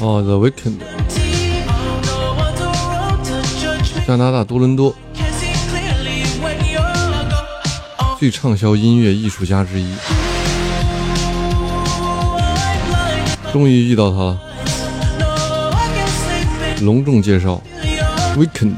哦，the weekend 加拿大多伦多。最畅销音乐艺术家之一，终于遇到他了，隆重介绍，weekend。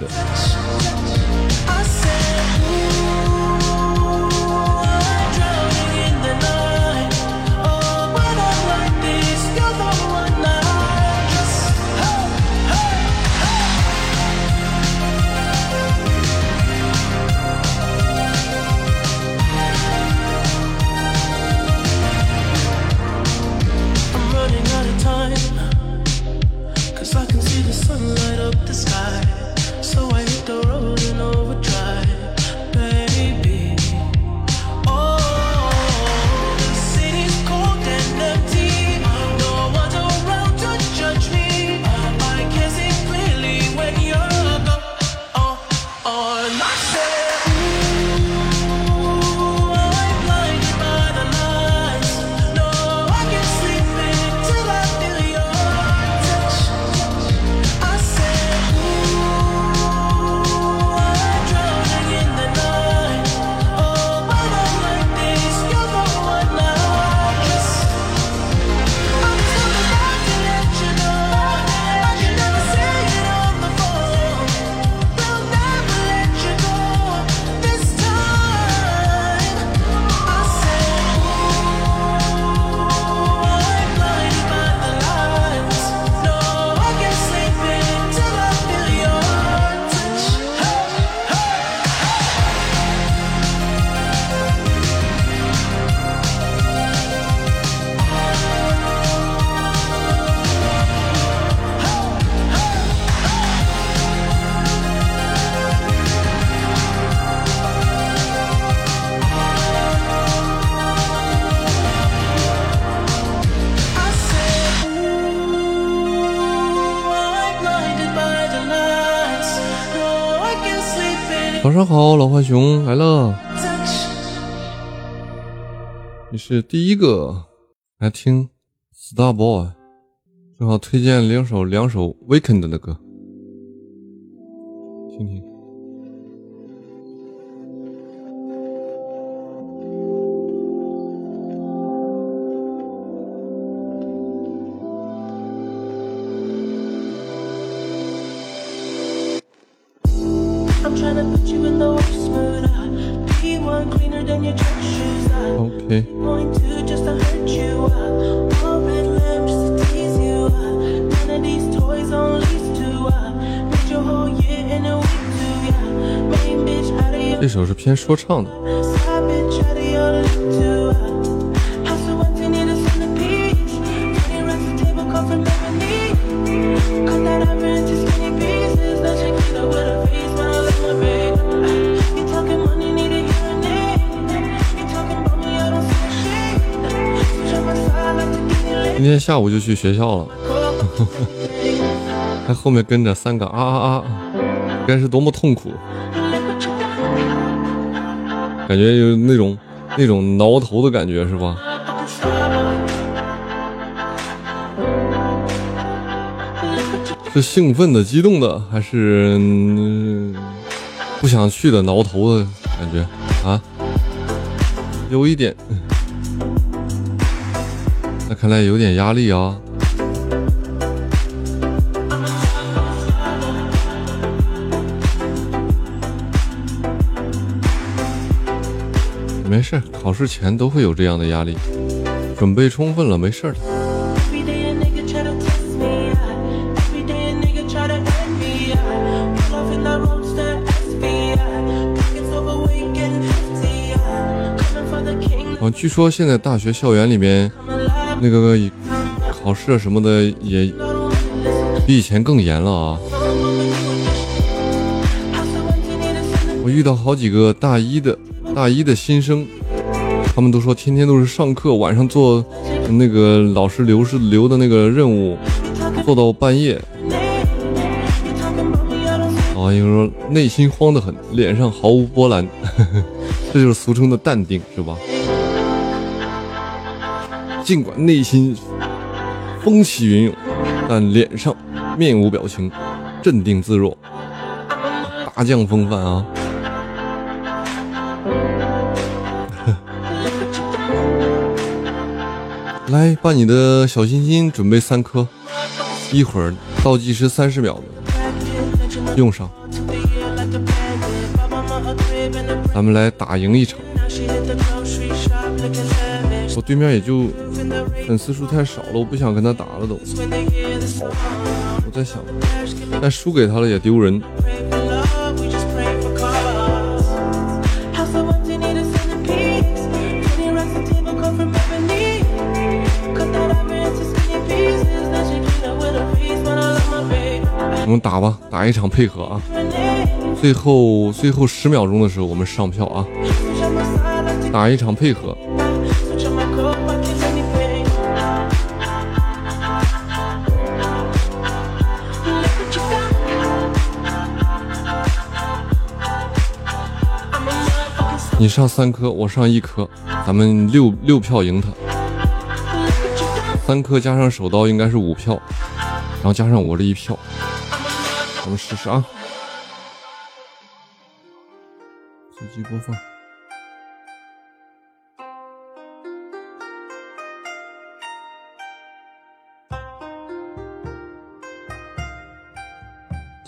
早上好，老浣熊来了。你是第一个来听 Star Boy，正好推荐两首两首 Weekend 的歌，听听。Your 这首是偏说唱的。今天下午就去学校了，还后面跟着三个啊啊啊，该是多么痛苦，感觉有那种那种挠头的感觉是吧？是兴奋的、激动的，还是、不想去的、挠头的感觉啊？有一点，那看来有点压力啊。没事，考试前都会有这样的压力，准备充分了，没事儿.啊，据说现在大学校园里面.那个考试什么的也比以前更严了啊。我遇到好几个大一的大一的新生，他们都说天天都是上课，晚上做那个老师留是留的那个任务，做到半夜。啊，有人说内心慌得很，脸上毫无波澜，呵 呵这就是俗称的淡定，是吧？尽管内心风起云涌，但脸上面无表情，镇定自若，大将风范啊！来，把你的小心心准备三颗，一会儿倒计时三十秒，用上，咱们来打赢一场。对面也就粉丝数太少了，我不想跟他打了都。我在想，但输给他了也丢人。我们打吧，打一场配合啊。最后最后十秒钟的时候我们上票啊。打一场配合。你上三颗，我上一颗，咱们六六票赢他。三颗加上手刀应该是五票，然后加上我这一票，咱们试试啊！随机播放。